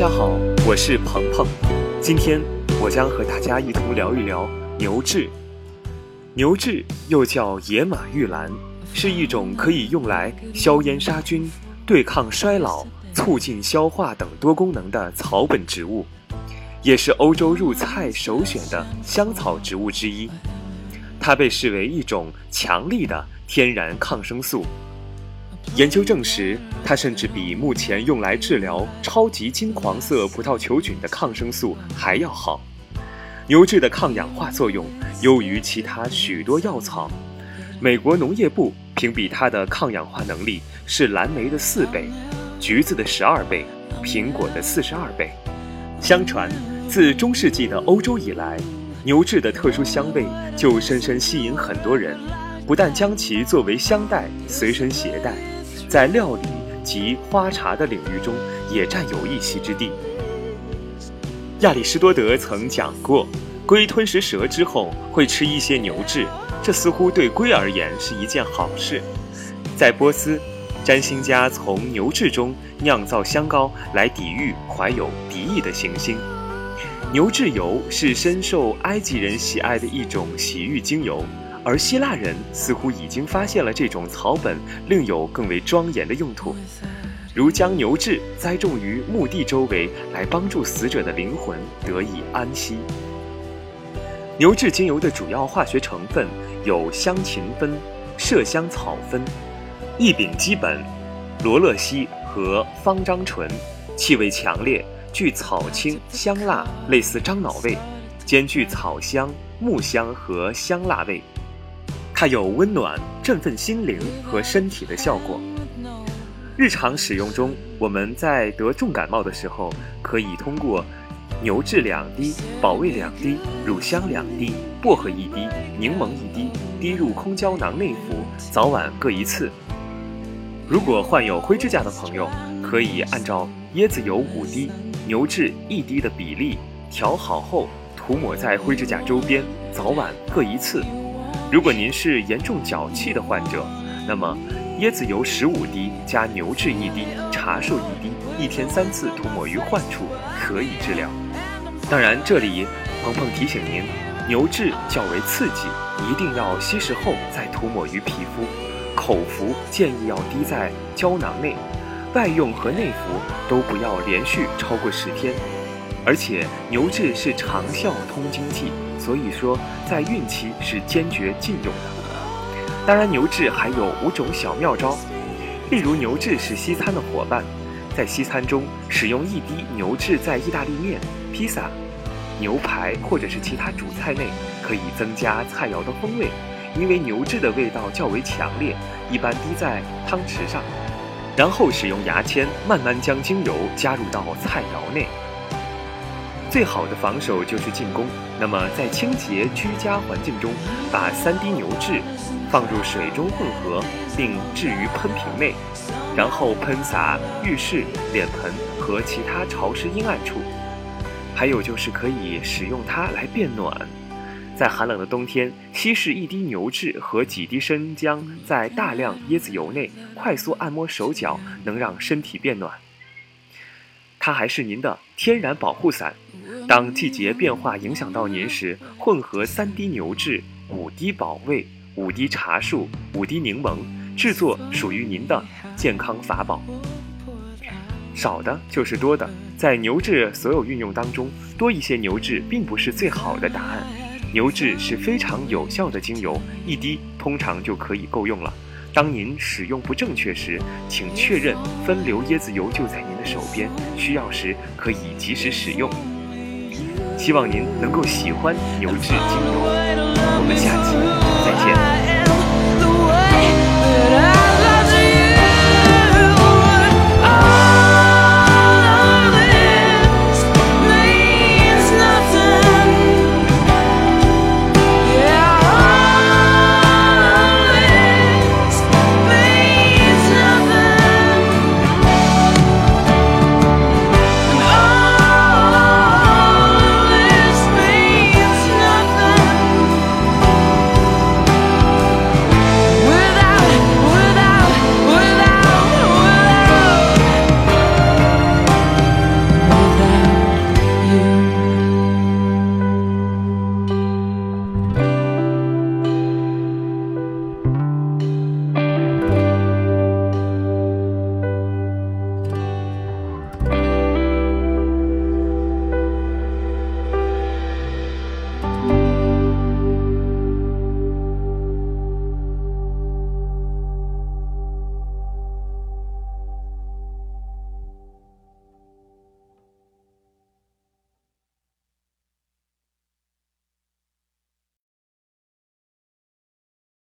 大家好，我是鹏鹏，今天我将和大家一同聊一聊牛至。牛至又叫野马玉兰，是一种可以用来消炎杀菌、对抗衰老、促进消化等多功能的草本植物，也是欧洲入菜首选的香草植物之一。它被视为一种强力的天然抗生素。研究证实，它甚至比目前用来治疗超级金黄色葡萄球菌的抗生素还要好。牛至的抗氧化作用优于其他许多药草。美国农业部评比它的抗氧化能力是蓝莓的四倍，橘子的十二倍，苹果的四十二倍。相传，自中世纪的欧洲以来，牛至的特殊香味就深深吸引很多人，不但将其作为香袋随身携带。在料理及花茶的领域中，也占有一席之地。亚里士多德曾讲过，龟吞食蛇之后会吃一些牛质，这似乎对龟而言是一件好事。在波斯，占星家从牛质中酿造香膏来抵御怀有敌意的行星。牛至油是深受埃及人喜爱的一种洗浴精油。而希腊人似乎已经发现了这种草本另有更为庄严的用途，如将牛至栽种于墓地周围，来帮助死者的灵魂得以安息。牛至精油的主要化学成分有香芹酚、麝香草酚、异丙基苯、罗勒烯和芳樟醇，气味强烈，具草青香辣，类似樟脑味，兼具草香、木香和香辣味。它有温暖、振奋心灵和身体的效果。日常使用中，我们在得重感冒的时候，可以通过牛至两滴、保卫两滴、乳香两滴、薄荷一滴、柠檬一滴，滴入空胶囊内服，早晚各一次。如果患有灰指甲的朋友，可以按照椰子油五滴、牛至一滴的比例调好后，涂抹在灰指甲周边，早晚各一次。如果您是严重脚气的患者，那么椰子油十五滴加牛至一滴、茶树一滴，一天三次涂抹于患处，可以治疗。当然，这里鹏鹏提醒您，牛至较为刺激，一定要稀释后再涂抹于皮肤。口服建议要滴在胶囊内，外用和内服都不要连续超过十天。而且牛至是长效通经剂。所以说，在孕期是坚决禁用的。当然，牛至还有五种小妙招，例如牛至是西餐的伙伴，在西餐中使用一滴牛至在意大利面、披萨、牛排或者是其他主菜内，可以增加菜肴的风味。因为牛至的味道较为强烈，一般滴在汤匙上，然后使用牙签慢慢将精油加入到菜肴内。最好的防守就是进攻。那么，在清洁居家环境中，把三滴牛至放入水中混合，并置于喷瓶内，然后喷洒浴室、脸盆和其他潮湿阴暗处。还有就是可以使用它来变暖。在寒冷的冬天，稀释一滴牛至和几滴生姜，在大量椰子油内，快速按摩手脚，能让身体变暖。它还是您的天然保护伞。当季节变化影响到您时，混合三滴牛至、五滴保味、五滴茶树、五滴柠檬，制作属于您的健康法宝。少的就是多的，在牛至所有运用当中，多一些牛至并不是最好的答案。牛至是非常有效的精油，一滴通常就可以够用了。当您使用不正确时请确认分流椰子油就在您的手边需要时可以及时使用。希望您能够喜欢牛至精油。我们下期。